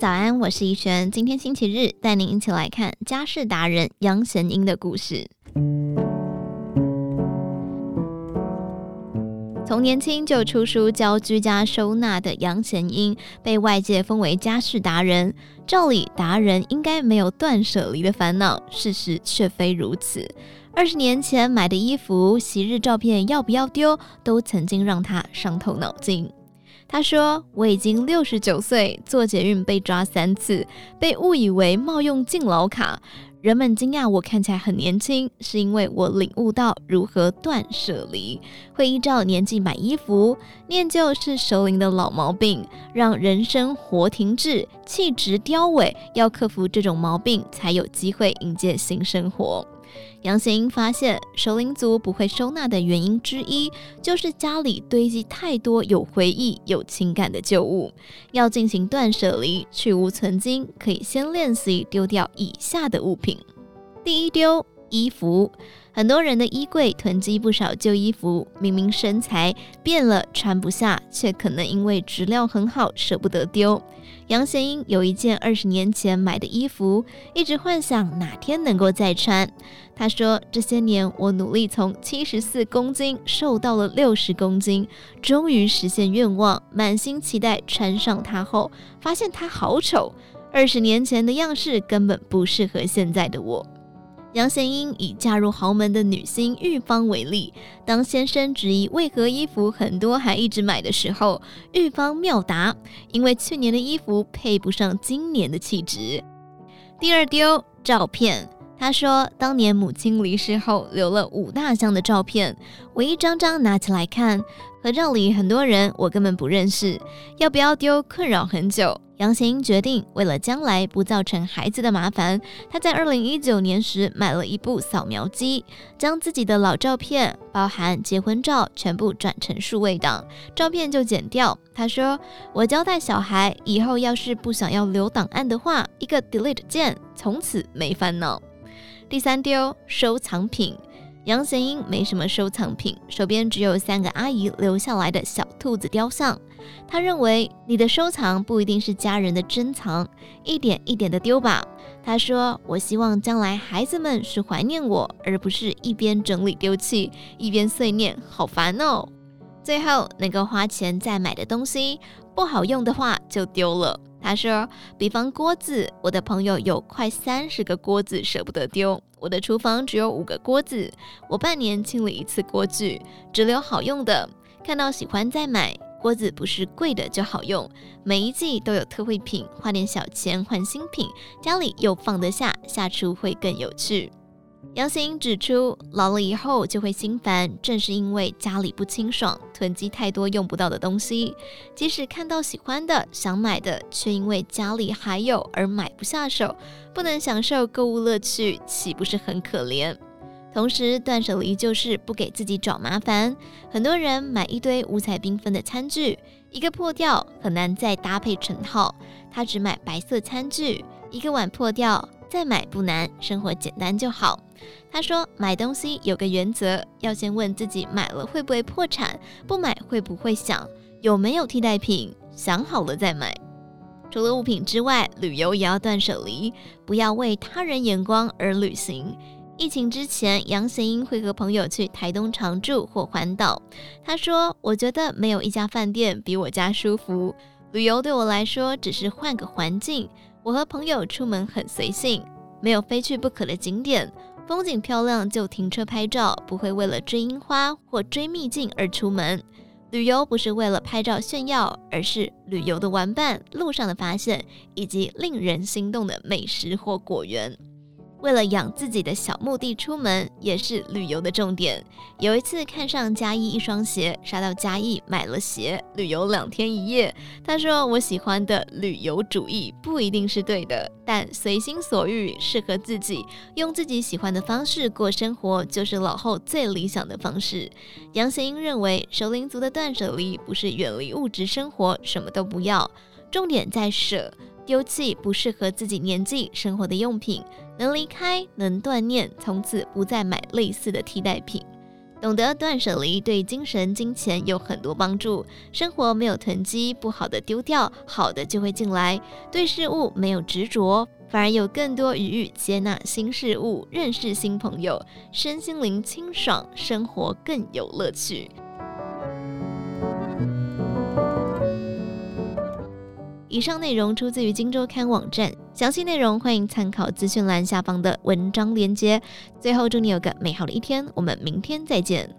早安，我是怡璇。今天星期日，带您一起来看家事达人杨贤英的故事。从年轻就出书教居家收纳的杨贤英，被外界封为家事达人。照理，达人应该没有断舍离的烦恼，事实却非如此。二十年前买的衣服、昔日照片要不要丢，都曾经让他伤透脑筋。他说：“我已经六十九岁，坐捷运被抓三次，被误以为冒用敬老卡。人们惊讶我看起来很年轻，是因为我领悟到如何断舍离，会依照年纪买衣服。念旧是熟龄的老毛病，让人生活停滞，气质凋萎。要克服这种毛病，才有机会迎接新生活。”杨贤英发现，熟龄族不会收纳的原因之一，就是家里堆积太多有回忆、有情感的旧物。要进行断舍离，去无存金，可以先练习丢掉以下的物品。第一丢，衣服。很多人的衣柜囤积不少旧衣服，明明身材变了，穿不下，却可能因为质量很好，舍不得丢。杨贤英有一件二十年前买的衣服，一直幻想哪天能够再穿。他说：“这些年我努力从七十四公斤瘦到了六十公斤，终于实现愿望，满心期待穿上它后，发现它好丑。二十年前的样式根本不适合现在的我。”杨贤英以嫁入豪门的女星玉芳为例，当先生质疑为何衣服很多还一直买的时候，玉芳妙答：因为去年的衣服配不上今年的气质。第二丢照片，他说当年母亲离世后留了五大箱的照片，我一张张拿起来看，合照里很多人我根本不认识，要不要丢困扰很久。杨贤英决定，为了将来不造成孩子的麻烦，她在二零一九年时买了一部扫描机，将自己的老照片，包含结婚照，全部转成数位档，照片就剪掉。他说：“我交代小孩，以后要是不想要留档案的话，一个 delete 键，从此没烦恼。”第三丢收藏品。杨贤英没什么收藏品，手边只有三个阿姨留下来的小兔子雕像。她认为你的收藏不一定是家人的珍藏，一点一点的丢吧。她说：“我希望将来孩子们是怀念我，而不是一边整理丢弃，一边碎念，好烦哦。”最后，能够花钱再买的东西，不好用的话就丢了。他说：“比方锅子，我的朋友有快三十个锅子舍不得丢。我的厨房只有五个锅子，我半年清理一次锅具，只留好用的。看到喜欢再买。锅子不是贵的就好用，每一季都有特惠品，花点小钱换新品，家里又放得下，下厨会更有趣。”杨贤英指出，老了以后就会心烦，正是因为家里不清爽，囤积太多用不到的东西。即使看到喜欢的、想买的，却因为家里还有而买不下手，不能享受购物乐趣，岂不是很可怜？同时，断舍离就是不给自己找麻烦。很多人买一堆五彩缤纷的餐具，一个破掉很难再搭配成套，他只买白色餐具，一个碗破掉。再买不难，生活简单就好。他说，买东西有个原则，要先问自己买了会不会破产，不买会不会想，有没有替代品，想好了再买。除了物品之外，旅游也要断舍离，不要为他人眼光而旅行。疫情之前，杨贤英会和朋友去台东常住或环岛。他说：“我觉得没有一家饭店比我家舒服。旅游对我来说只是换个环境。”我和朋友出门很随性，没有非去不可的景点，风景漂亮就停车拍照，不会为了追樱花或追秘境而出门。旅游不是为了拍照炫耀，而是旅游的玩伴、路上的发现以及令人心动的美食或果园。为了养自己的小目的出门，也是旅游的重点。有一次看上嘉义一双鞋，杀到嘉义买了鞋，旅游两天一夜。他说：“我喜欢的旅游主义不一定是对的，但随心所欲，适合自己，用自己喜欢的方式过生活，就是老后最理想的方式。”杨贤英认为，熟龄族的断舍离不是远离物质生活，什么都不要，重点在舍。丢弃不适合自己年纪生活的用品，能离开，能断念，从此不再买类似的替代品。懂得断舍离对精神、金钱有很多帮助。生活没有囤积，不好的丢掉，好的就会进来。对事物没有执着，反而有更多余裕接纳新事物，认识新朋友，身心灵清爽，生活更有乐趣。以上内容出自于《荆州刊》网站，详细内容欢迎参考资讯栏下方的文章链接。最后，祝你有个美好的一天，我们明天再见。